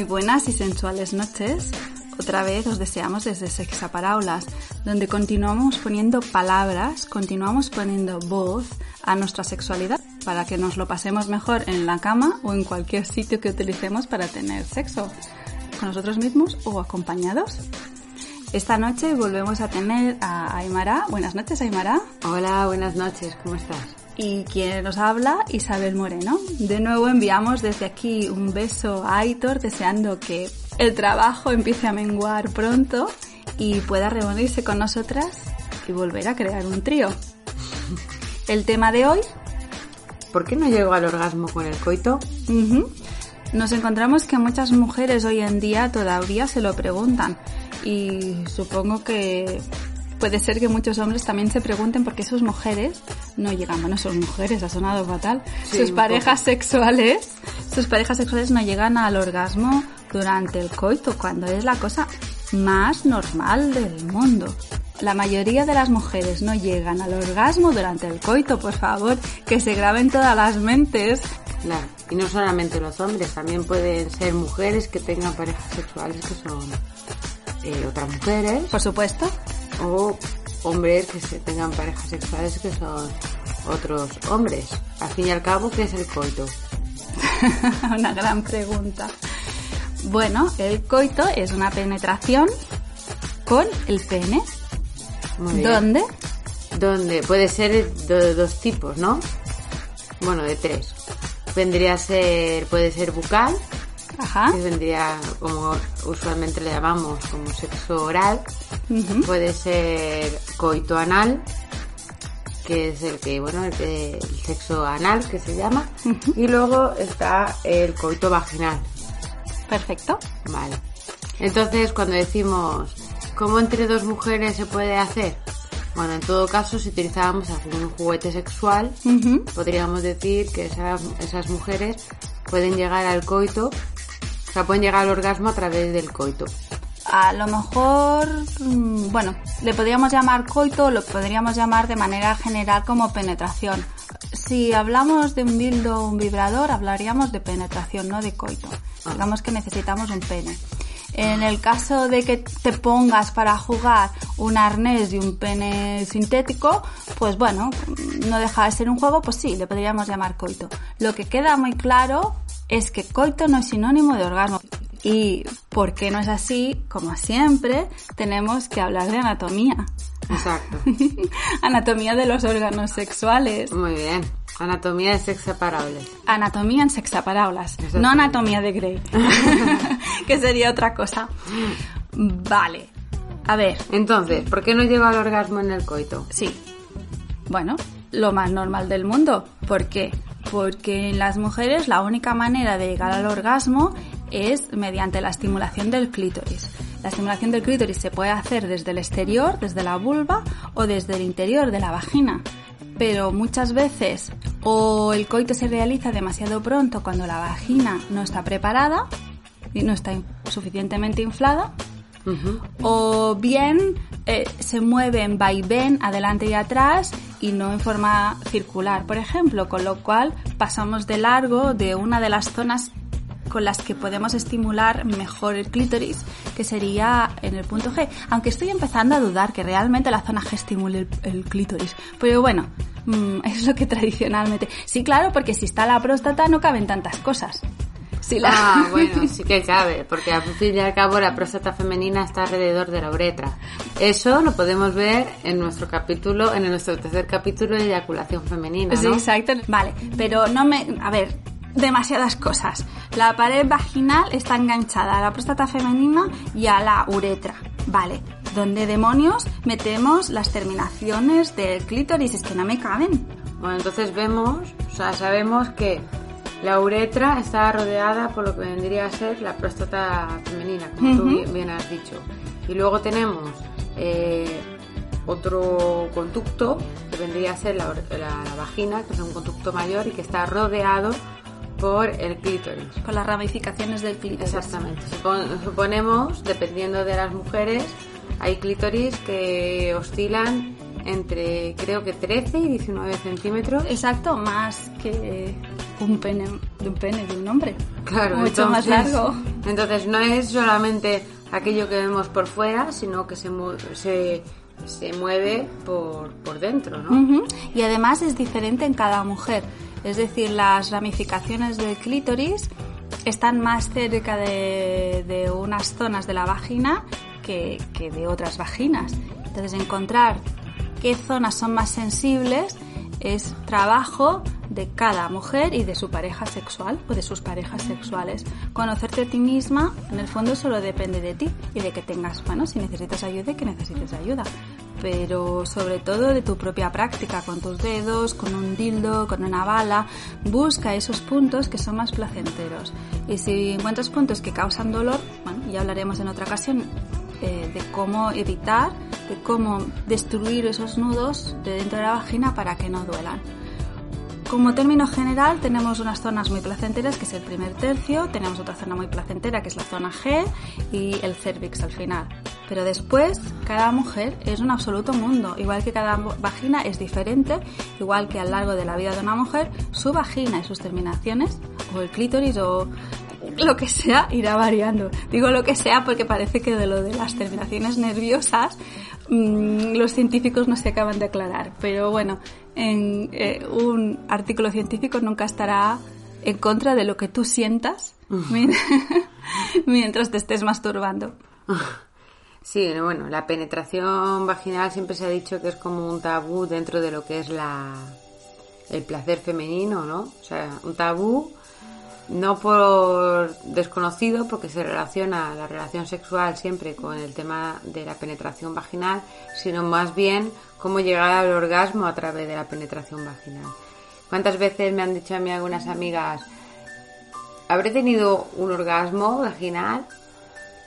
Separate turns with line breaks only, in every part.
Muy buenas y sensuales noches. Otra vez os deseamos desde Sexaparaulas, donde continuamos poniendo palabras, continuamos poniendo voz a nuestra sexualidad para que nos lo pasemos mejor en la cama o en cualquier sitio que utilicemos para tener sexo, con nosotros mismos o acompañados. Esta noche volvemos a tener a Aymara. Buenas noches, Aymara.
Hola, buenas noches, ¿cómo estás?
Y quien nos habla, Isabel Moreno. De nuevo enviamos desde aquí un beso a Aitor, deseando que el trabajo empiece a menguar pronto y pueda reunirse con nosotras y volver a crear un trío. El tema de hoy.
¿Por qué no llego al orgasmo con el coito?
Nos encontramos que muchas mujeres hoy en día todavía se lo preguntan y supongo que puede ser que muchos hombres también se pregunten por qué sus mujeres no llegan, bueno, sus mujeres, ha sonado fatal,
Sí,
sus parejas
poco.
sexuales, sus parejas sexuales no llegan al orgasmo durante el coito, cuando es la cosa más normal del mundo. La mayoría de las mujeres no llegan al orgasmo durante el coito, por favor, que se graben todas las mentes.
Claro. Y no solamente los hombres, también pueden ser mujeres que tengan parejas sexuales que son eh, otras mujeres
Por supuesto,
o hombres que se tengan parejas sexuales que son otros hombres. Al fin y al cabo, ¿qué es el coito?
Una gran pregunta. Bueno, el coito es una penetración con el pene.
Muy bien.
¿Dónde?
Donde puede ser de dos tipos, ¿no? Bueno, de tres. Vendría a ser, puede ser bucal,
Ajá.
que vendría como usualmente le llamamos como sexo oral. Puede ser coito anal, que es el que, bueno, el, que- el sexo anal que se llama. Y luego está el coito vaginal.
Perfecto.
Vale. Entonces, cuando decimos, ¿cómo entre dos mujeres se puede hacer? Bueno, en todo caso, si utilizábamos algún juguete sexual, podríamos decir que esas, esas mujeres pueden llegar al coito, o sea, pueden llegar al orgasmo a través del coito.
A lo mejor, mm, bueno, le podríamos llamar coito o lo podríamos llamar de manera general como penetración. Si hablamos de un dildo o un vibrador, hablaríamos de penetración, no de coito.
Ah.
Digamos que necesitamos un pene. En el caso de que te pongas para jugar un arnés y un pene sintético, pues bueno, no deja de ser un juego, pues sí, le podríamos llamar coito. Lo que queda muy claro es que coito no es sinónimo de orgasmo. Y porque no es así, como siempre, tenemos que hablar de anatomía.
Exacto.
anatomía de los órganos sexuales.
Muy bien. Anatomía de separable.
Anatomía en sexaparaulas,
Exacto.
no anatomía de Grey, que sería otra cosa. Vale. A ver,
Entonces, ¿por qué no llego al orgasmo en el coito?
sí. Bueno, lo más normal del mundo. ¿Por qué? Porque en las mujeres la única manera de llegar al orgasmo es mediante la estimulación del clítoris. La estimulación del clítoris se puede hacer desde el exterior, desde la vulva o desde el interior de la vagina. Pero muchas veces o el coito se realiza demasiado pronto cuando la vagina no está preparada no está suficientemente inflada o bien eh, se mueve en vaivén adelante y atrás y no en forma circular, por ejemplo, con lo cual pasamos de largo de una de las zonas con las que podemos estimular mejor el clítoris, que sería en el punto G. Aunque estoy empezando a dudar que realmente la zona G estimule el, el clítoris. Pero bueno, mm, es lo que tradicionalmente... Sí, claro, porque si está la próstata no caben tantas cosas. Si la-
Ah, bueno, sí que cabe, porque al fin y al cabo la próstata femenina está alrededor de la uretra. Eso lo podemos ver en nuestro capítulo, en nuestro tercer capítulo de eyaculación femenina,
Sí,
¿no?
exacto. Vale, pero no me... A ver, demasiadas cosas. La pared vaginal está enganchada a la próstata femenina y a la uretra. Vale, ¿dónde demonios metemos las terminaciones del clítoris? Es que no me caben.
Bueno, entonces vemos, o sea, sabemos que la uretra está rodeada por lo que vendría a ser la próstata femenina, como tú bien- bien has dicho. Y luego tenemos eh, otro conducto que vendría a ser la, la- la vagina, que es un conducto mayor y que está rodeado por el clítoris.
Por las ramificaciones del clítoris.
Exactamente. Supon- suponemos, dependiendo de las mujeres, hay clítoris que oscilan entre creo que 13 y 19 centímetros.
Exacto, más que un pene de un pene de un hombre.
Claro,
Mucho más
entonces-
largo.
Entonces no es solamente aquello que vemos por fuera, sino que se, se, se mueve por, por dentro, ¿no?
Ujú. Y además es diferente en cada mujer. Es decir, las ramificaciones del clítoris están más cerca de, de unas zonas de la vagina que, que de otras vaginas. Entonces, encontrar qué zonas son más sensibles es trabajo de cada mujer y de su pareja sexual o de sus parejas sexuales. Conocerte a ti misma, en el fondo, solo depende de ti y de que tengas, bueno, si necesitas ayuda que necesites ayuda. Pero sobre todo de tu propia práctica, con tus dedos, con un dildo, con una bala. Busca esos puntos que son más placenteros. Y si encuentras puntos que causan dolor, bueno, ya hablaremos en otra ocasión eh, de cómo evitar, de cómo destruir esos nudos de dentro de la vagina para que no duelan. Como término general tenemos unas zonas muy placenteras que es el primer tercio, tenemos otra zona muy placentera que es la zona G y el cervix al final. Pero después cada mujer es un absoluto mundo, igual que cada vagina es diferente, igual que a lo largo de la vida de una mujer su vagina y sus terminaciones o el clítoris o lo que sea irá variando. Digo lo que sea porque parece que de lo de las terminaciones nerviosas mmm, los científicos no se acaban de aclarar. Pero bueno, en eh, un artículo científico nunca estará en contra de lo que tú sientas mientras te estés masturbando.
Sí, bueno, la penetración vaginal siempre se ha dicho que es como un tabú dentro de lo que es la el placer femenino, ¿no? O sea, un tabú no por desconocido, porque se relaciona la relación sexual siempre con el tema de la penetración vaginal, sino más bien cómo llegar al orgasmo a través de la penetración vaginal. ¿Cuántas veces me han dicho a mí algunas amigas, habré tenido un orgasmo vaginal?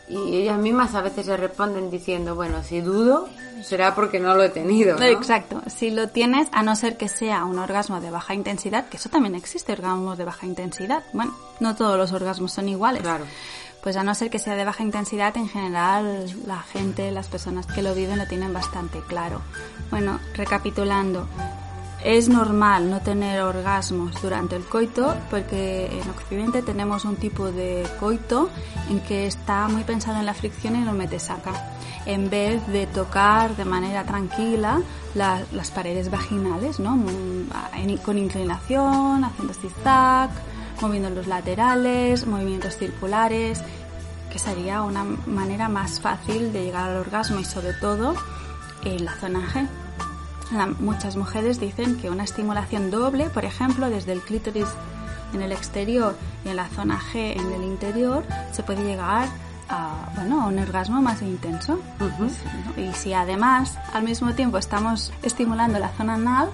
Y ellas mismas a veces se responden diciendo, bueno, si dudo, será porque no lo he tenido. ¿no?
Exacto, si lo tienes, a no ser que sea un orgasmo de baja intensidad, que eso también existe, orgasmos de baja intensidad. Bueno, no todos los orgasmos son iguales.
Claro.
Pues a no ser que sea de baja intensidad, en general la gente, las personas que lo viven lo tienen bastante claro. Bueno, recapitulando, es normal no tener orgasmos durante el coito porque en Occidente tenemos un tipo de coito en que está muy pensado en la fricción y no mete saca en vez de tocar de manera tranquila la, las paredes vaginales, ¿no? con inclinación, haciendo zigzag, moviendo los laterales, movimientos circulares, que sería una manera más fácil de llegar al orgasmo y sobre todo en la zona G. La, muchas mujeres dicen que una estimulación doble, por ejemplo, desde el clítoris en el exterior y en la zona G en el interior, se puede llegar a, bueno, a un orgasmo más intenso.
Uh -huh.
Y si además al mismo tiempo estamos estimulando la zona anal,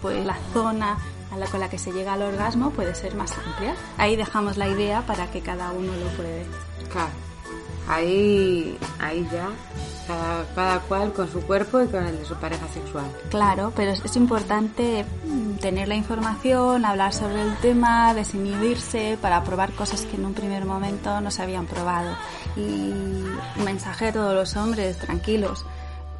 pues la zona a la con la que se llega al orgasmo puede ser más amplia. Ahí dejamos la idea para que cada uno lo pruebe.
Claro. Ahí, ahí ya cada, cada, cual con su cuerpo y con el de su pareja sexual.
Claro, pero es, es, importante tener la información, hablar sobre el tema, desinhibirse para probar cosas que en un primer momento no se habían probado. Y un mensaje a todos los hombres, tranquilos.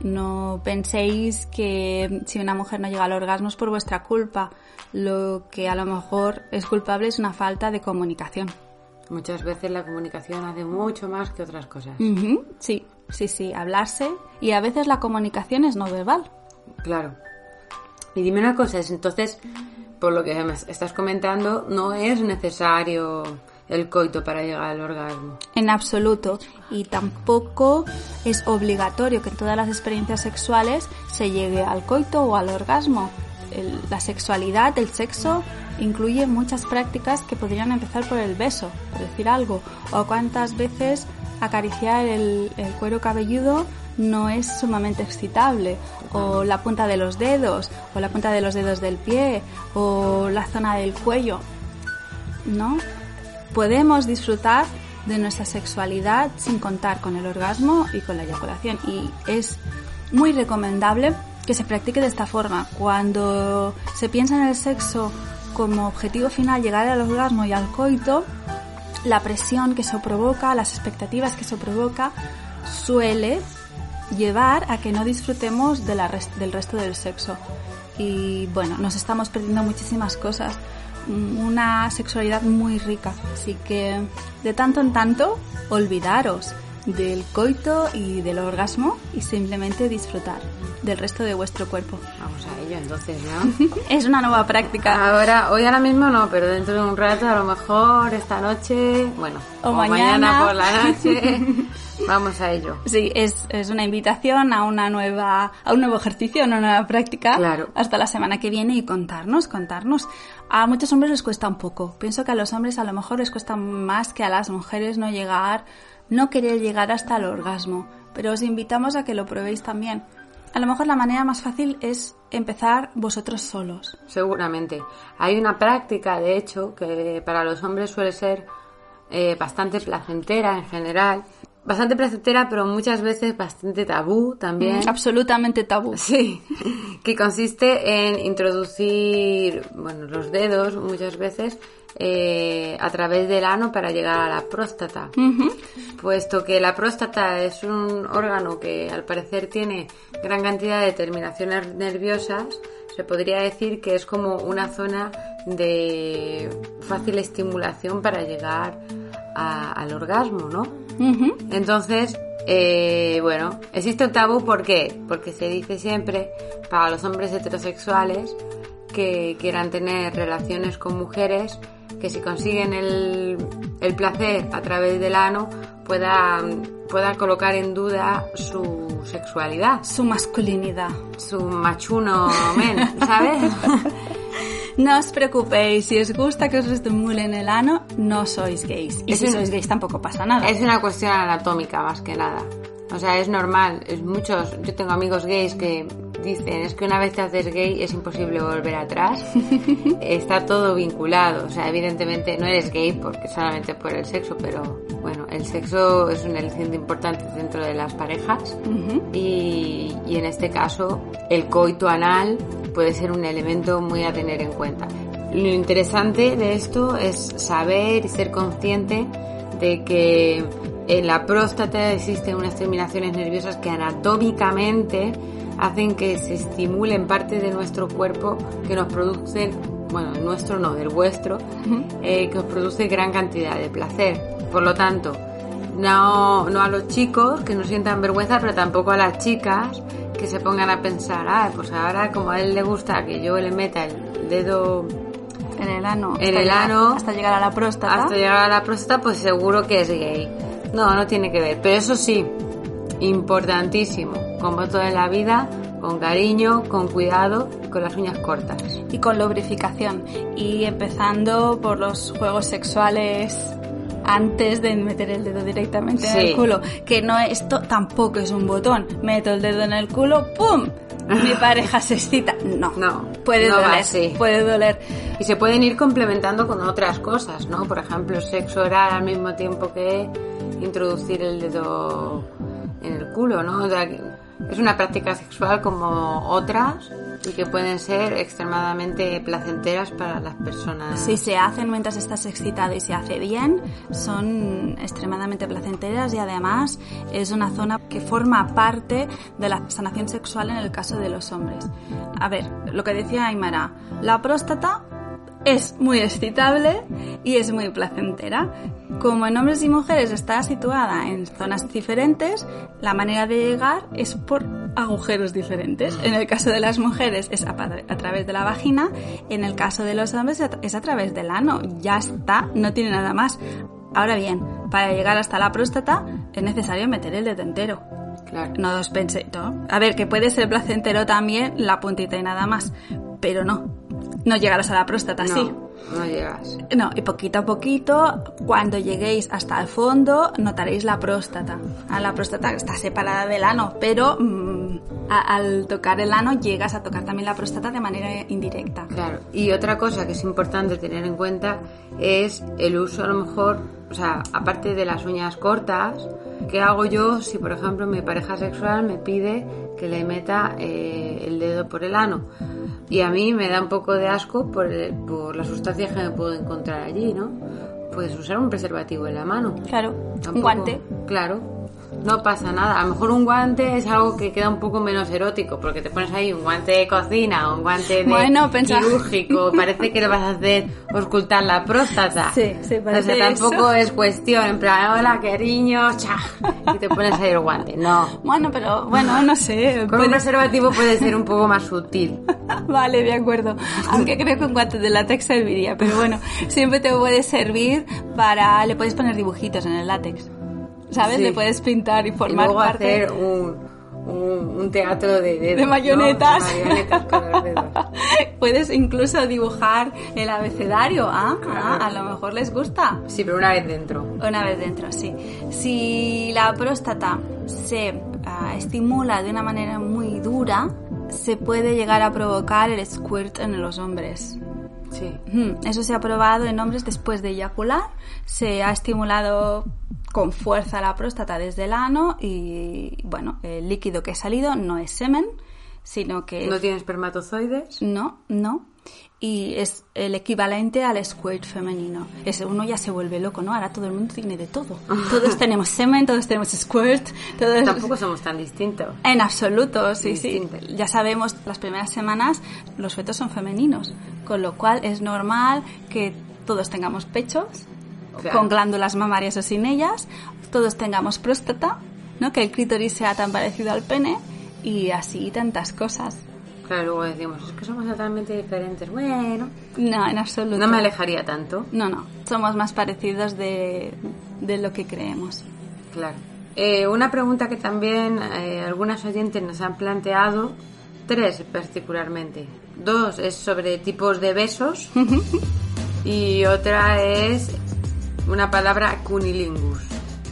No penséis que si una mujer no llega al orgasmo es por vuestra culpa. Lo que a lo mejor es culpable es una falta de comunicación.
Muchas veces la comunicación hace mucho más que otras cosas.
Uh -huh, sí, sí, sí, hablarse. Y a veces la comunicación es no verbal.
Claro. Y dime una cosa, entonces, por lo que me estás comentando, no es necesario el coito para llegar al orgasmo.
En absoluto. Y tampoco es obligatorio que en todas las experiencias sexuales se llegue al coito o al orgasmo. El, la sexualidad, el sexo, incluye muchas prácticas que podrían empezar por el beso, por decir algo, o cuántas veces acariciar el, el cuero cabelludo no es sumamente excitable, o la punta de los dedos, o la punta de los dedos del pie, o la zona del cuello, ¿no? Podemos disfrutar de nuestra sexualidad sin contar con el orgasmo y con la eyaculación y es muy recomendable que se practique de esta forma. Cuando se piensa en el sexo como objetivo final llegar al orgasmo y al coito, la presión que eso provoca, las expectativas que eso provoca, suele llevar a que no disfrutemos del resto del sexo. Y bueno, nos estamos perdiendo muchísimas cosas. Una sexualidad muy rica. Así que de tanto en tanto, olvidaros del coito y del orgasmo y simplemente disfrutar del resto de vuestro cuerpo.
Vamos a ello entonces, ¿no?
es una nueva práctica.
Ahora, hoy ahora mismo no, pero dentro de un rato, a lo mejor esta noche, bueno,
o, mañana.
por la noche, vamos a ello.
Sí, es, es una invitación a una nueva, a un nuevo ejercicio, a una nueva práctica.
Claro.
Hasta la semana que viene y contarnos, contarnos. A muchos hombres les cuesta un poco. Pienso que a los hombres a lo mejor les cuesta más que a las mujeres no llegar no querer llegar hasta el orgasmo, pero os invitamos a que lo probéis también. A lo mejor la manera más fácil es empezar vosotros solos.
Seguramente. Hay una práctica, de hecho, que para los hombres suele ser eh, bastante placentera en general. Bastante placentera, pero muchas veces bastante tabú también.
Mm, absolutamente tabú.
Sí, que consiste en introducir, bueno, los dedos muchas veces eh, a través del ano para llegar a la próstata. Puesto que la próstata es un órgano que al parecer tiene gran cantidad de terminaciones nerviosas, se podría decir que es como una zona de fácil estimulación para llegar al orgasmo, ¿no? Entonces, eh, bueno, existe un tabú, ¿por qué? Porque se dice siempre para los hombres heterosexuales que quieran tener relaciones con mujeres que si consiguen el, el placer a través del ano pueda, pueda colocar en duda su sexualidad.
Su masculinidad.
Su machuno men, ¿sabes?
No os preocupéis, si os gusta que os estimulen el ano, no sois gays. Y si sois gays tampoco pasa nada.
Es una cuestión anatómica más que nada. O sea, es normal. Es muchos, yo tengo amigos gays que dicen es que una vez te haces gay es imposible volver atrás. Está todo vinculado. O sea, evidentemente no eres gay porque solamente por el sexo, pero bueno, el sexo es un elemento importante dentro de las parejas. y, y en este caso, el coito anal puede ser un elemento muy a tener en cuenta. Lo interesante de esto es saber y ser consciente de que en la próstata existen unas terminaciones nerviosas que anatómicamente hacen que se estimulen parte de nuestro cuerpo que nos producen, bueno, nuestro no, del vuestro, eh, que os produce gran cantidad de placer. Por lo tanto, no, no a los chicos que no sientan vergüenza, pero tampoco a las chicas que se pongan a pensar, ah, pues ahora como a él le gusta que yo le meta el dedo
en el ano,
en el ano
hasta llegar a la próstata,
hasta llegar a la próstata, pues seguro que es gay. No, no tiene que ver. Pero eso sí, importantísimo, como todo en la vida, con cariño, con cuidado, con las uñas cortas.
Y con lubrificación. Y empezando por los juegos sexuales antes de meter el dedo directamente en el culo. Que no esto tampoco es un botón. Meto el dedo en el culo, ¡pum! Mi pareja se excita. No.
No.
Puede
no
doler.
así.
Puede doler.
Y se pueden ir complementando con otras cosas, ¿no? Por ejemplo, sexo oral al mismo tiempo que introducir el dedo en el culo, ¿no? Es una práctica sexual como otras y que pueden ser extremadamente placenteras para las personas.
Si se hacen mientras estás excitado y se hace bien, son extremadamente placenteras y además es una zona que forma parte de la sanación sexual en el caso de los hombres. A ver, lo que decía Aymara, la próstata es muy excitable y es muy placentera. Como en hombres y mujeres está situada en zonas diferentes, la manera de llegar es por agujeros diferentes. En el caso de las mujeres es a, través de la vagina, en el caso de los hombres es a través del ano. Ya está, no tiene nada más. Ahora bien, para llegar hasta la próstata es necesario meter el dedo entero.
Claro.
No os penséis, ¿no? A ver, que puede ser placentero también la puntita y nada más, pero no no llegarás a la próstata,
No.
sí.
no llegas.
No, y poquito a poquito, cuando lleguéis hasta el fondo, notaréis la próstata. Ah, La próstata está separada del ano, pero mm, a- al tocar el ano llegas a tocar también la próstata de manera indirecta.
Claro. Y otra cosa que es importante tener en cuenta es el uso a lo mejor, o sea, aparte de las uñas cortas, ¿qué hago yo si por ejemplo mi pareja sexual me pide que le meta eh, el dedo por el ano? Y a mí me da un poco de asco por, el- por las sustancias que me puedo encontrar allí, ¿no? Puedes usar un preservativo en la mano.
Claro, un guante.
Claro. No pasa nada. A lo mejor un guante es algo que queda un poco menos erótico, porque te pones ahí un guante de cocina, un guante de
Bueno,
quirúrgico, parece que le vas a hacer ocultar la próstata.
Sí, sí, parece
O sea, tampoco
eso.
es cuestión, en plan, hola, cariño, cha, y te pones ahí el guante. No.
Bueno, pero bueno, no sé.
Con un
puede-
preservativo puede ser un poco más sutil.
Vale, de acuerdo. Aunque creo que un guante de látex serviría, pero bueno, siempre te puede servir para... Le puedes poner dibujitos en el látex, ¿sabes?
Sí.
Le puedes pintar y
Y
formar
luego
parte...
hacer un, un, un teatro de dedos.
De
¿no? con los dedos.
Puedes incluso dibujar el abecedario, ¿ah? Ah, a lo mejor les gusta.
Sí, pero una vez dentro.
Una vez dentro, sí. Si la próstata se ah, estimula de una manera muy dura, se puede llegar a provocar el squirt en los hombres.
Sí.
Eso se ha probado en hombres después de eyacular. Se ha estimulado con fuerza la próstata desde el ano y, bueno, el líquido que ha salido no es semen, sino que...
¿No tiene espermatozoides?
No, no. Y es el equivalente al squirt femenino. Es, uno ya se vuelve loco, ¿no? Ahora todo el mundo tiene de todo. Todos tenemos semen, todos tenemos squirt, todos...
Tampoco somos tan distintos.
En absoluto, sí, sí. Ya sabemos, las primeras semanas los fetos son femeninos, con lo cual es normal que todos tengamos pechos,
Claro.
con glándulas mamarias o sin ellas, todos tengamos próstata, ¿no? Que el clítoris sea tan parecido al pene y así tantas cosas.
Claro, luego decimos, es que somos totalmente diferentes. Bueno,
No, en absoluto.
no me alejaría tanto.
No, no, somos más parecidos de, de lo que creemos.
Claro. Eh, una pregunta que también eh, algunas oyentes nos han planteado, tres particularmente. Dos es sobre tipos de besos y otra es una palabra cunilingus.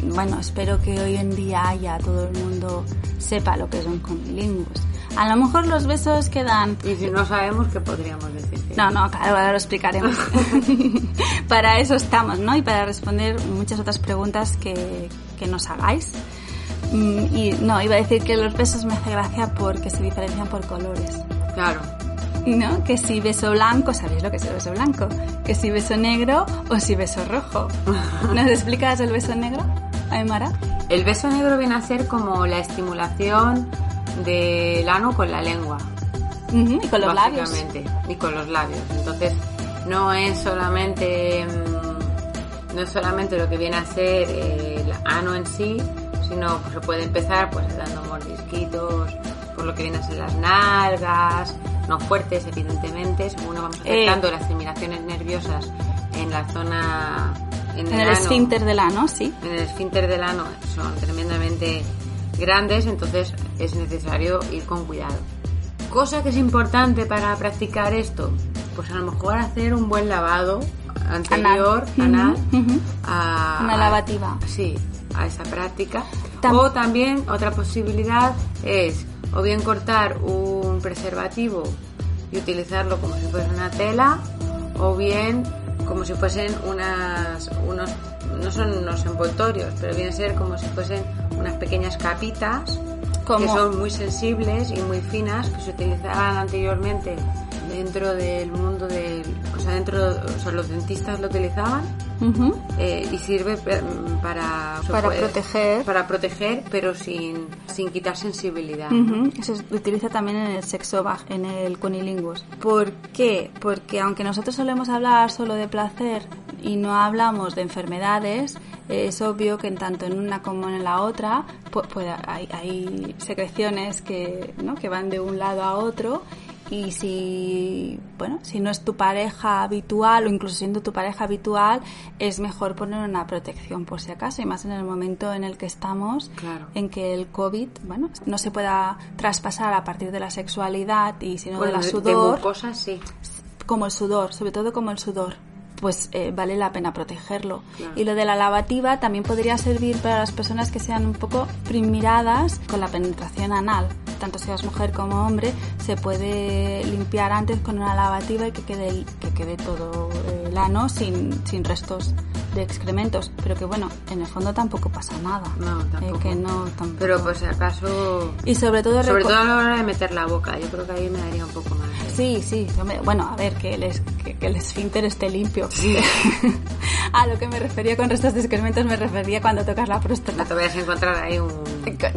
Bueno, espero que hoy en día ya todo el mundo sepa lo que son cunilingus. A lo mejor los besos quedan...
Y si no sabemos, ¿qué podríamos decir?
No, no, claro, ahora lo explicaremos. para eso estamos, ¿no? Y para responder muchas otras preguntas que, que nos hagáis. Mm, Y no, iba a decir que los besos me hace gracia porque se diferencian por colores.
Claro.
¿No? Que si beso blanco, ¿sabéis lo que es el beso blanco? Que si beso negro o si beso rojo. ¿Nos explicas el beso negro, Aymara?
El beso negro viene a ser como la estimulación del ano con la lengua.
Ujú, Y con los labios.
y con los labios. Entonces, no es solamente mm, no es solamente lo que viene a ser eh, el ano en sí, sino se puede empezar pues dando mordisquitos por lo que viene a ser las nalgas, no fuertes evidentemente, según vamos
Eh.
acercando las terminaciones nerviosas en la zona en,
En el
ano,
esfínter del ano, sí.
en el esfínter del ano son tremendamente grandes, entonces es necesario ir con cuidado. Cosa que es importante para practicar esto, pues a lo mejor hacer un buen lavado anterior,
Anal.
a,
Una lavativa.
Sí, a esa práctica.
Tam-
o también otra posibilidad es o bien cortar un preservativo y utilizarlo como si fuese una tela, o bien como si fuesen unas, unos, no son unos envoltorios, pero viene a ser como si fuesen unas pequeñas capitas que son muy sensibles y muy finas que se utilizaban anteriormente dentro del mundo del, o sea, dentro, o sea, los dentistas lo utilizaban Eh, y sirve para
Para proteger.
para proteger pero sin, sin quitar sensibilidad
se utiliza también en el sexo en el cunilingus. ¿Por qué? Porque aunque nosotros solemos hablar solo de placer y no hablamos de enfermedades, es obvio que en tanto en una como en la otra pu- puede- hay, hay secreciones que, ¿no? que van de un lado a otro y si bueno si no es tu pareja habitual o incluso siendo tu pareja habitual es mejor poner una protección por si acaso y más en el momento en el que estamos
Claro.
en que el COVID, bueno, no se pueda traspasar a partir de la sexualidad y sino
Bueno,
de la
de- de
sudor,
mucosas sí.
Como el sudor, sobre todo como el sudor pues eh, vale la pena protegerlo. Y lo de la lavativa también podría servir para las personas que sean un poco primiradas con la penetración anal. Tanto seas mujer como hombre, se puede limpiar antes con una lavativa y que quede, que quede todo el ano sin, sin restos de excrementos, pero que bueno, en el fondo tampoco pasa nada.
No,
Eh,
tampoco.
que no, tampoco.
Pero pues si acaso...
y sobre todo
Sobre todo a la hora de meter la boca, yo creo que ahí me daría un poco más.
Sí, sí, bueno, a ver, que el, es- que, que el esfínter esté limpio.
Sí.
a lo que me refería con restos de excrementos me refería cuando tocas la próstata.
No te vayas a encontrar ahí un...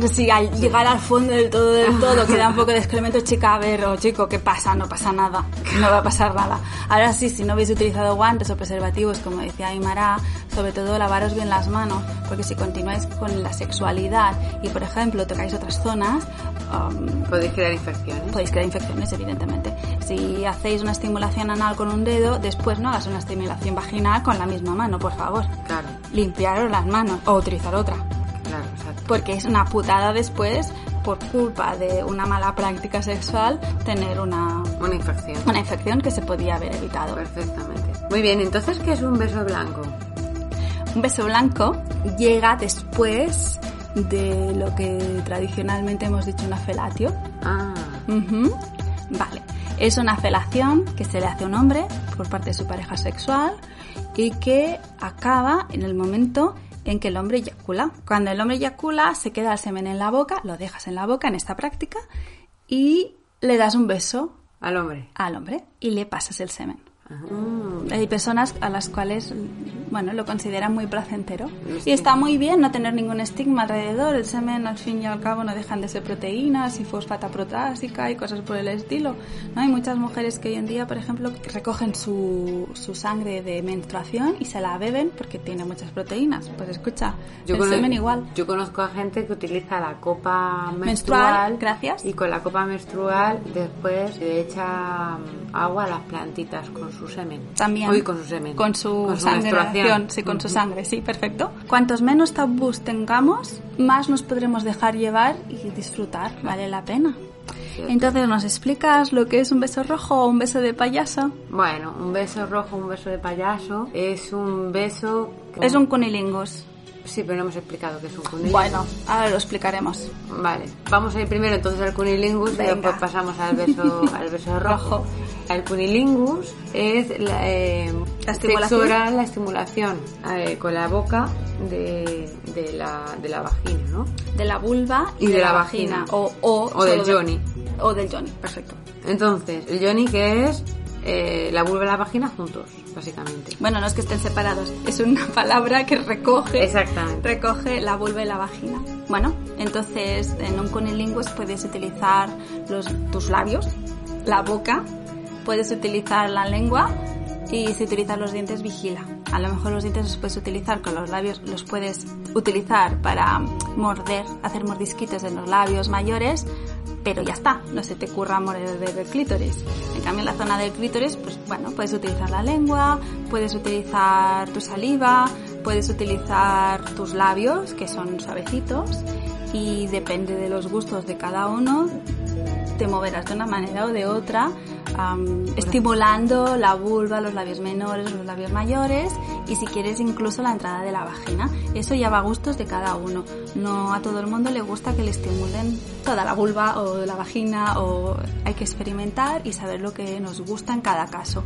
Si al llegar al fondo del todo, del todo, queda un poco de excremento, chica, a ver, o chico, ¿qué pasa? No pasa nada, no va a pasar nada. Ahora sí, si no habéis utilizado guantes o preservativos, como decía Aymara, sobre todo lavaros bien las manos, porque si continuáis con la sexualidad y, por ejemplo, tocáis otras zonas, um,
Podéis crear infecciones.
podéis crear infecciones, evidentemente. Si hacéis una estimulación anal con un dedo, después no hagas una estimulación vaginal con la misma mano, por favor.
Claro,
Limpiaros las manos o utilizar otra
claro, exacto.
porque es una putada después, por culpa de una mala práctica sexual, tener una,
Una infección.
una infección que se podía haber evitado.
Perfectamente. Muy bien, entonces, ¿qué es un beso blanco?
Un beso blanco llega después de lo que tradicionalmente hemos dicho una felatio.
Ah.
Vale. Es una felación que se le hace a un hombre por parte de su pareja sexual y que acaba en el momento en que el hombre eyacula. Cuando el hombre eyacula, se queda el semen en la boca, lo dejas en la boca en esta práctica y le das un beso
al hombre.
al hombre y le pasas el semen.
Ah,
Hay personas a las cuales, bueno, lo consideran muy placentero.
Sí.
Y está muy bien no tener ningún estigma alrededor. El semen, al fin y al cabo, no dejan de ser proteínas y fosfata protásica y cosas por el estilo. ¿no? Hay muchas mujeres que hoy en día, por ejemplo, recogen su, su sangre de menstruación y se la beben porque tiene muchas proteínas. Pues escucha, el
cono-
semen igual.
Yo conozco a gente que utiliza la copa menstrual,
Menstrual, gracias.
y con la copa menstrual después le echa mm, agua a las plantitas con su semen.
También.
Uy, con su semen.
Con su,
menstruación.
sangración, sí, con su sangre, sí, perfecto. Cuantos menos tabús tengamos, más nos podremos dejar llevar y disfrutar, vale la pena. Entonces, ¿nos explicas lo que es un beso rojo o un beso de payaso?
Bueno, un beso rojo, un beso de payaso, es un beso...
Es un cunilingus.
Sí, pero no hemos explicado qué es un cunilingus.
Bueno, ahora lo explicaremos.
Vale, vamos a ir primero entonces al cunilingus y después pasamos al beso, al beso rojo. El cunilingus es la, eh,
La estimulación.
oral, la estimulación eh, con la boca de, de, la, de la vagina, ¿no?
De la vulva
Y de la vagina.
O, o,
O del
de-
yoni.
O del Johnny, perfecto.
Entonces, el yoni que es eh, la vulva y la vagina juntos, básicamente.
Bueno, no es que estén separados, es una palabra que recoge
Exactamente.
recoge la vulva y la vagina. Bueno, entonces en un cunilingus puedes utilizar los, tus labios, la boca, puedes utilizar la lengua y si utilizas los dientes vigila. A lo mejor los dientes los puedes utilizar con los labios, los puedes utilizar para morder, hacer mordisquitos en los labios mayores, pero ya está, no se te ocurra morder el clítoris. En cambio, en la zona del clítoris, pues bueno, puedes utilizar la lengua, puedes utilizar tu saliva, puedes utilizar tus labios, que son suavecitos, y depende de los gustos de cada uno, te moverás de una manera o de otra, am, estimulando la vulva, los labios menores, los labios mayores y si quieres incluso la entrada de la vagina. Eso ya va a gustos de cada uno. No a todo el mundo le gusta que le estimulen toda la vulva o la vagina o hay que experimentar y saber lo que nos gusta en cada caso.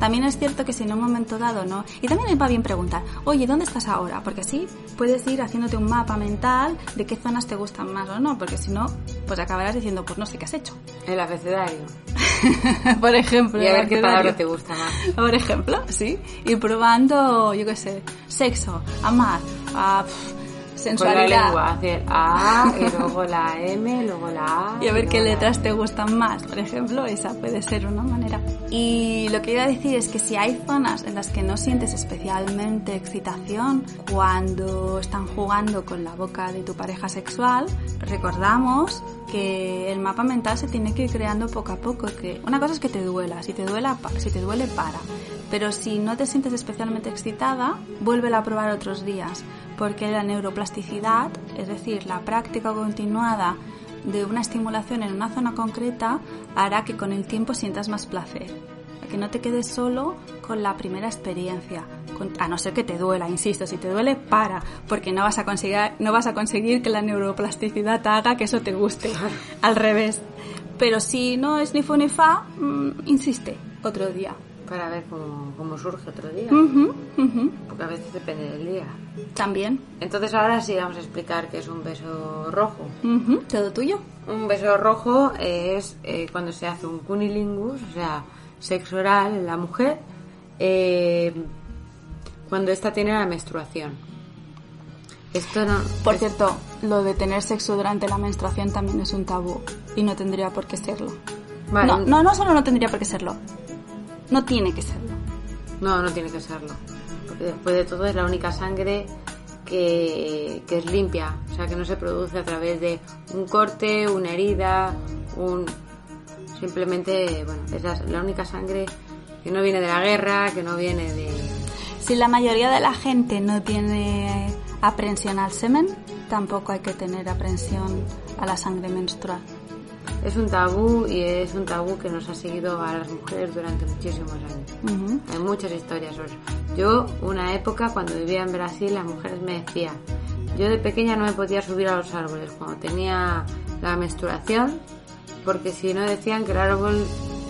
También es cierto que si en un momento dado no. Y también va bien preguntar, oye, ¿dónde estás ahora? Porque así puedes ir haciéndote un mapa mental de qué zonas te gustan más o no, porque si no, pues acabarás diciendo, pues no sé qué has hecho.
El abecedario.
Por ejemplo.
Y a ver qué palabra te gusta más.
Por ejemplo, sí. Ir probando, yo qué sé, sexo, amar, ah, pf,
Con la
sensualidad.
lengua, hacer A, y luego la M, luego la A.
Y a ver qué letras te gustan más, por ejemplo, esa puede ser una manera. Y lo que iba a decir es que si hay zonas en las que no sientes especialmente excitación cuando están jugando con la boca de tu pareja sexual, recordamos que el mapa mental se tiene que ir creando poco a poco, que una cosa es que te duela, si te duela, si te duele para, pero si no te sientes especialmente excitada, vuélvela a probar otros días, porque la neuroplasticidad, es decir, la práctica continuada de una estimulación en una zona concreta hará que con el tiempo sientas más placer. que no te quedes solo con la primera experiencia, a no ser que te duela, insisto, si te duele, para, porque no vas a conseguir, no vas a conseguir que la neuroplasticidad te haga que eso te guste, al revés. Pero si no es ni fu ni fa, mm, insiste otro día.
Para ver cómo, surge otro día. Porque a veces depende del día.
También.
Entonces ahora sí vamos a explicar qué es un beso rojo.
¿Todo tuyo?
Un beso rojo es eh, cuando se hace un cunilingus, o sea, sexo oral en la mujer, eh, cuando ésta tiene la menstruación. Esto no.
Por cierto, lo de tener sexo durante la menstruación también es un tabú y no tendría por qué serlo. No, no, no solo no tendría por qué serlo, no tiene que serlo.
No, no tiene que serlo. Porque después de todo es la única sangre que, que es limpia, o sea que no se produce a través de un corte, una herida, un simplemente, bueno, es la, única sangre que no viene de la guerra, que no viene de...
Si la mayoría de la gente no tiene aprensión al semen, tampoco hay que tener aprensión a la sangre menstrual.
Es un tabú y es un tabú que nos ha seguido a las mujeres durante muchísimos años. Hay muchas historias Yo, una época, cuando vivía en Brasil, las mujeres me decían, yo de pequeña no me podía subir a los árboles. Cuando tenía la menstruación, porque si no decían que el árbol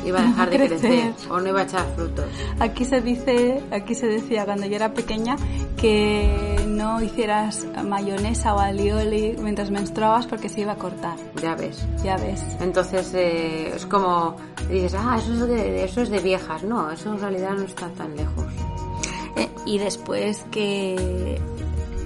iba a dejar de crecer. o no iba a echar frutos.
Aquí se dice, aquí se decía cuando yo era pequeña que no hicieras mayonesa o alioli mientras menstruabas porque se iba a cortar.
Ya ves.
Ya ves.
Entonces eh, es como dices, ah, eso es de, eso es de viejas. No, eso en realidad no está tan lejos.
Eh, y después que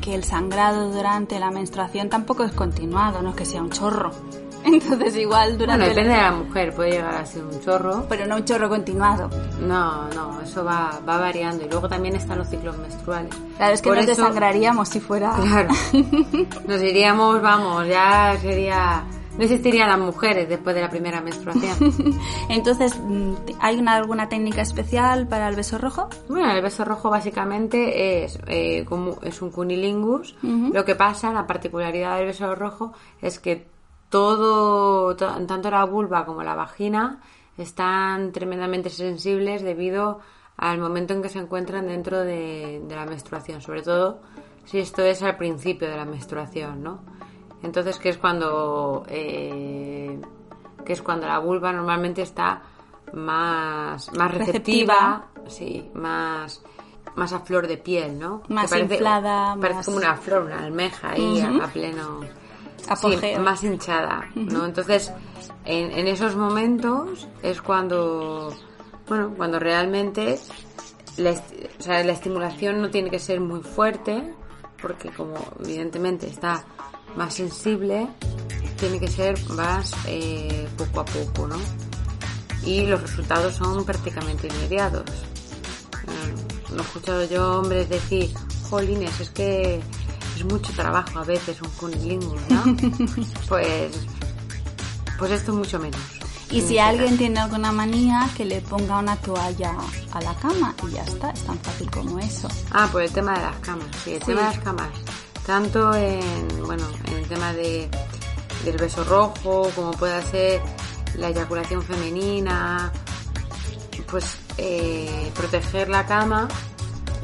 que el sangrado durante la menstruación tampoco es continuado, no es que sea un chorro. Entonces igual durante...
Bueno, depende de la mujer, puede llegar a ser un chorro.
Pero no un chorro continuado.
No, no, eso va, va variando. Y luego también están los ciclos menstruales.
Claro, es que nos desangraríamos si fuera...
Claro. Nos iríamos, vamos, ya sería... No existirían las mujeres después de la primera menstruación.
Entonces, mm, ¿hay una, alguna técnica especial para el beso rojo?
Bueno, el beso rojo básicamente es, eh, como, es un cunilingus. Lo que pasa, la particularidad del beso rojo es que todo, tanto la vulva como la vagina están tremendamente sensibles debido al momento en que se encuentran dentro de, la menstruación, sobre todo si esto es al principio de la menstruación, ¿no? Entonces, que es cuando eh, que es cuando la vulva normalmente está más, más receptiva, sí, más más a flor de piel, ¿no?
Más inflada,
parece como una flor, una almeja ahí a pleno más hinchada, ¿no? Entonces, en, esos momentos es cuando, bueno, cuando realmente la, o sea, la estimulación no tiene que ser muy fuerte, porque como evidentemente está más sensible, tiene que ser más eh, poco a poco, ¿no? Y los resultados son prácticamente inmediatos. Eh, no he escuchado yo hombres decir, jolines, es que es mucho trabajo a veces un cunilingus, ¿no? pues, pues esto mucho menos.
Y si alguien tiene alguna manía, que le ponga una toalla a la cama y ya está, es tan fácil como eso.
Ah, por el tema de las camas, sí, el tema de las camas. Tanto en, bueno, en el tema de, del beso rojo, como puede ser la eyaculación femenina, pues eh, proteger la cama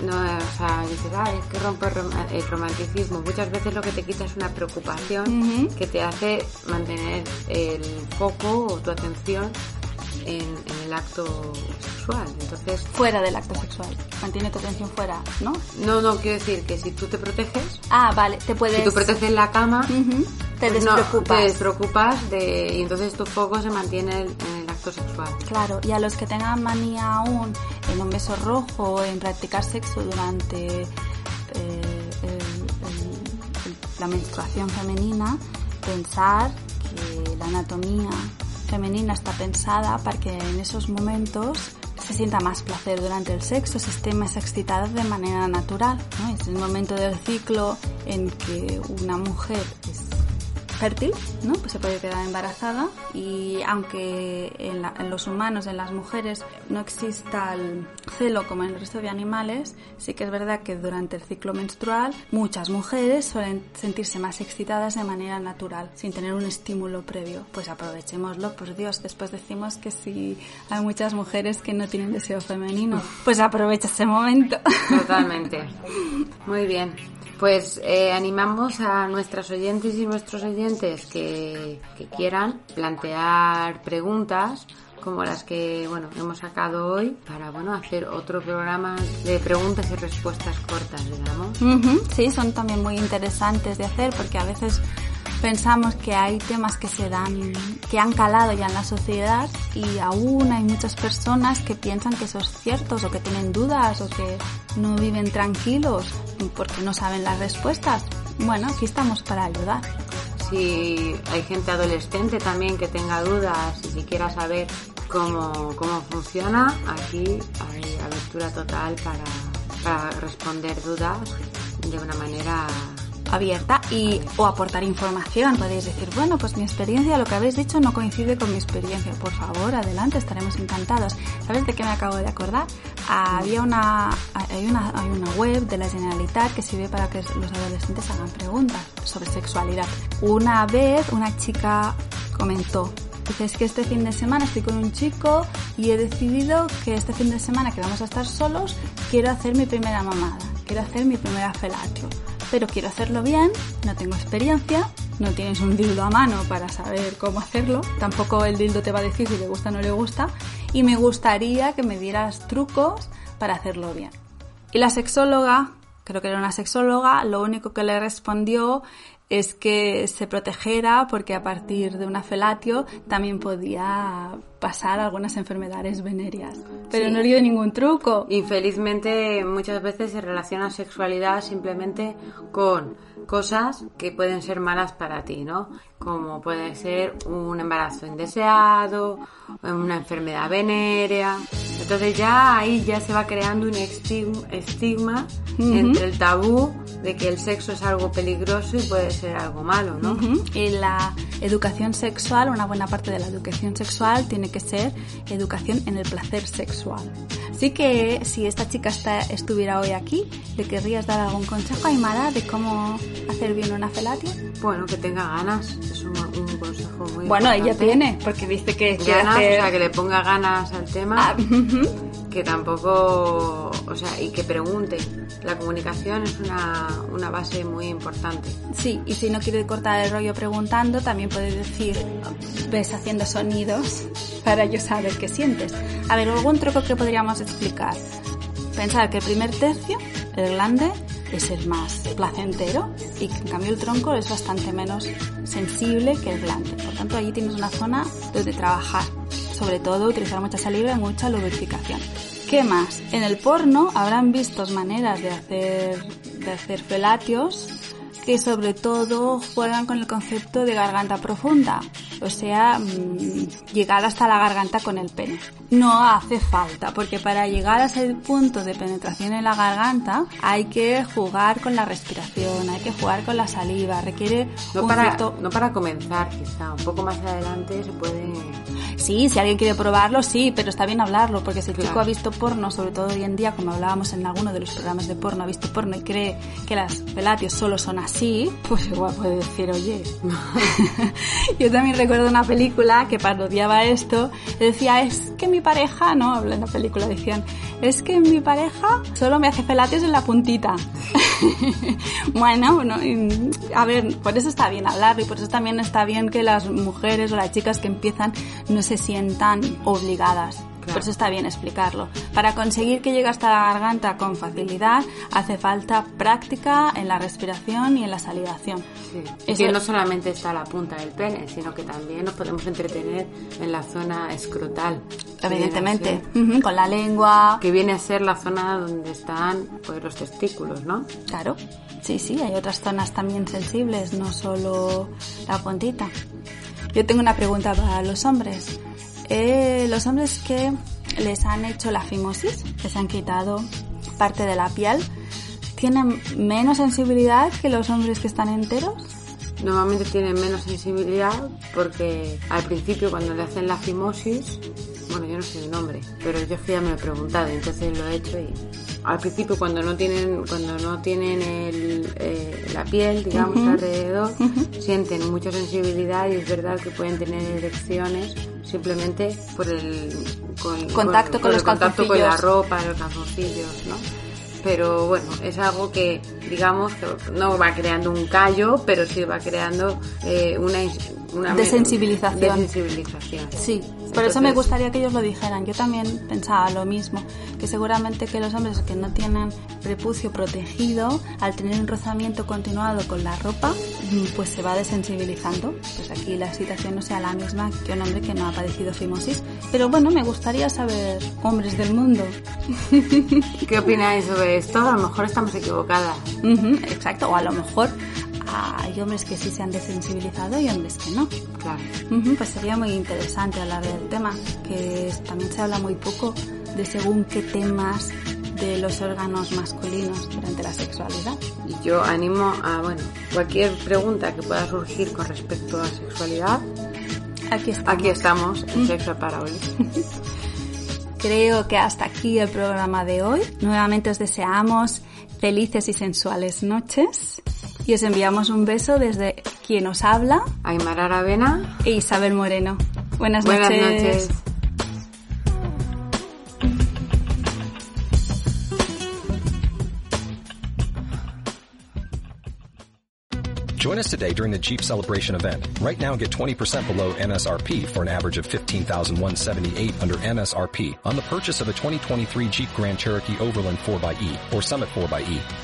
no, o sea, dices, ah, es que rompe el romanticismo. Muchas veces lo que te quita es una preocupación que te hace mantener el foco o tu atención en, el acto sexual. Entonces,
fuera del acto sexual. Mantiene tu atención fuera, ¿no?
No, no, quiero decir que si tú te proteges.
Ah, vale, te puedes.
Si tú proteges la cama,
te pues despreocupas.
te despreocupas de, y entonces tu foco se mantiene en sexual.
Claro, y a los que tengan manía aún en un beso rojo, en practicar sexo durante eh, la menstruación femenina, pensar que la anatomía femenina está pensada para que en esos momentos se sienta más placer durante el sexo, se esté más excitada de manera natural. ¿no? Es el momento del ciclo en que una mujer fértil, ¿no? Pues se puede quedar embarazada y aunque en, los humanos, en las mujeres, no exista el celo como en el resto de animales, sí que es verdad que durante el ciclo menstrual muchas mujeres suelen sentirse más excitadas de manera natural, sin tener un estímulo previo. Pues aprovechémoslo, por Dios, después decimos que si hay muchas mujeres que no tienen deseo femenino, pues aprovecha ese momento.
Totalmente. Muy bien. Pues eh, animamos a nuestras oyentes y nuestros oyentes que, quieran plantear preguntas como las que bueno hemos sacado hoy para bueno hacer otro programa de preguntas y respuestas cortas digamos.
Sí son también muy interesantes de hacer porque a veces pensamos que hay temas que se dan, que han calado ya en la sociedad y aún hay muchas personas que piensan que eso es cierto o que tienen dudas o que no viven tranquilos porque no saben las respuestas. Bueno, aquí estamos para ayudar.
Si hay gente adolescente también que tenga dudas y si quiera saber cómo, cómo funciona, aquí hay abertura total para, para responder dudas de una manera
abierta y o aportar información. Podéis decir, bueno, pues mi experiencia, lo que habéis dicho no coincide con mi experiencia. Por favor, adelante, estaremos encantados. ¿Sabes de qué me acabo de acordar? Había una, hay una, hay una web de la Generalitat que sirve para que los adolescentes hagan preguntas sobre sexualidad. Una vez una chica comentó, Dice, es que este fin de semana estoy con un chico y he decidido que este fin de semana que vamos a estar solos, quiero hacer mi primera mamada, quiero hacer mi primera felatio pero quiero hacerlo bien, no tengo experiencia, no tienes un dildo a mano para saber cómo hacerlo, tampoco el dildo te va a decir si le gusta o no le gusta, y me gustaría que me dieras trucos para hacerlo bien. Y la sexóloga, creo que era una sexóloga, lo único que le respondió es que se protegiera porque a partir de una felatio también podía pasar algunas enfermedades venéreas. Pero no dio ningún truco.
Infelizmente muchas veces se relaciona sexualidad simplemente con cosas que pueden ser malas para ti, ¿no? Como puede ser un embarazo indeseado, una enfermedad venérea. Entonces ya ahí ya se va creando un estigma, entre el tabú de que el sexo es algo peligroso y puede ser algo malo, ¿no?
Y la educación sexual, una buena parte de la educación sexual tiene que ser educación en el placer sexual. Así que si esta chica está, estuviera hoy aquí, ¿le querrías dar algún consejo a Aymara de cómo hacer bien una felatio?
Bueno, que tenga ganas, es un, consejo muy
Bueno, ella tiene, porque dice que
ganas, o sea, que le ponga ganas al tema, ah, que tampoco, o sea, y que pregunte. La comunicación es una, una base muy importante.
Sí, y si no quiere cortar el rollo preguntando, también puedes decir, ves haciendo sonidos para yo saber qué sientes. A ver, algún truco que podríamos explicar. Pensar que el primer tercio, el glande, es el más placentero y en cambio el tronco es bastante menos sensible que el glande. Por tanto, allí tienes una zona donde trabajar. Sobre todo utilizar mucha saliva y mucha lubrificación. ¿Qué más? En el porno habrán visto maneras de hacer, de hacer felatios que sobre todo juegan con el concepto de garganta profunda, o sea, mm, llegar hasta la garganta con el pene. No hace falta, porque para llegar a ese punto de penetración en la garganta hay que jugar con la respiración, hay que jugar con la saliva, requiere
no un para, No para comenzar, quizá, un poco más adelante se puede...
Sí, si alguien quiere probarlo, sí, pero está bien hablarlo, porque si el chico ha visto porno, sobre todo hoy en día, como hablábamos en alguno de los programas de porno, ha visto porno y cree que las pelatios solo son así, pues igual puede decir, oye, yo también recuerdo una película que parodiaba esto, decía, es que mi pareja, no, en la película decían, es que mi pareja solo me hace pelatios en la puntita. bueno, a ver, por eso está bien hablarlo y por eso también está bien que las mujeres o las chicas que empiezan no se sientan obligadas por eso está bien explicarlo. Para conseguir que llegue hasta la garganta con facilidad hace falta práctica en la respiración y en la salivación.
Sí. que no solamente está la punta del pene, sino que también nos podemos entretener en la zona escrotal.
Evidentemente, con la lengua.
Que viene a ser la zona donde están pues, los testículos, ¿no?
Claro. Sí, sí, hay otras zonas también sensibles, no solo la puntita. Yo tengo una pregunta para los hombres. Eh, los hombres que les han hecho la fimosis, les han quitado parte de la piel, tienen menos sensibilidad que los hombres que están enteros.
normalmente tienen menos sensibilidad porque al principio cuando le hacen la fimosis, bueno, yo no sé el nombre, pero yo ya me lo he preguntado, entonces lo he hecho y al principio cuando no tienen cuando no tienen el, eh, la piel digamos alrededor sienten mucha sensibilidad y es verdad que pueden tener erecciones simplemente por el
contacto con, los
el contacto con la ropa los calzoncillos no pero bueno es algo que digamos no va creando un callo pero sí va creando eh, una una
desensibilización.
desensibilización.
Sí, por eso me gustaría que ellos lo dijeran. Yo también pensaba lo mismo, que seguramente que los hombres que no tienen prepucio protegido, al tener un rozamiento continuado con la ropa, mm, pues se va desensibilizando. Pues aquí la situación no sea la misma que un hombre que no ha padecido fimosis. Pero bueno, me gustaría saber, hombres del mundo.
¿Qué opináis sobre esto? A lo mejor estamos equivocadas.
exacto, o a lo mejor hay hombres que sí se han desensibilizado y hombres que no.
Claro.
pues sería muy interesante hablar del tema, que también se habla muy poco de según qué temas de los órganos masculinos durante la sexualidad.
Y yo animo a, bueno, cualquier pregunta que pueda surgir con respecto a sexualidad,
aquí estamos,
aquí estamos en Sexo para hoy.
Creo que hasta aquí el programa de hoy. Nuevamente os deseamos felices y sensuales noches y os enviamos un beso desde quien os habla,
Aymar Aravena
e Isabel Moreno. Buenas, Buenas noches.
Join us today during the Jeep Celebration event. Right now get 20% below MSRP for an average of 15178 under MSRP on the purchase of a 2023 Jeep Grand Cherokee Overland 4xE or Summit 4xE.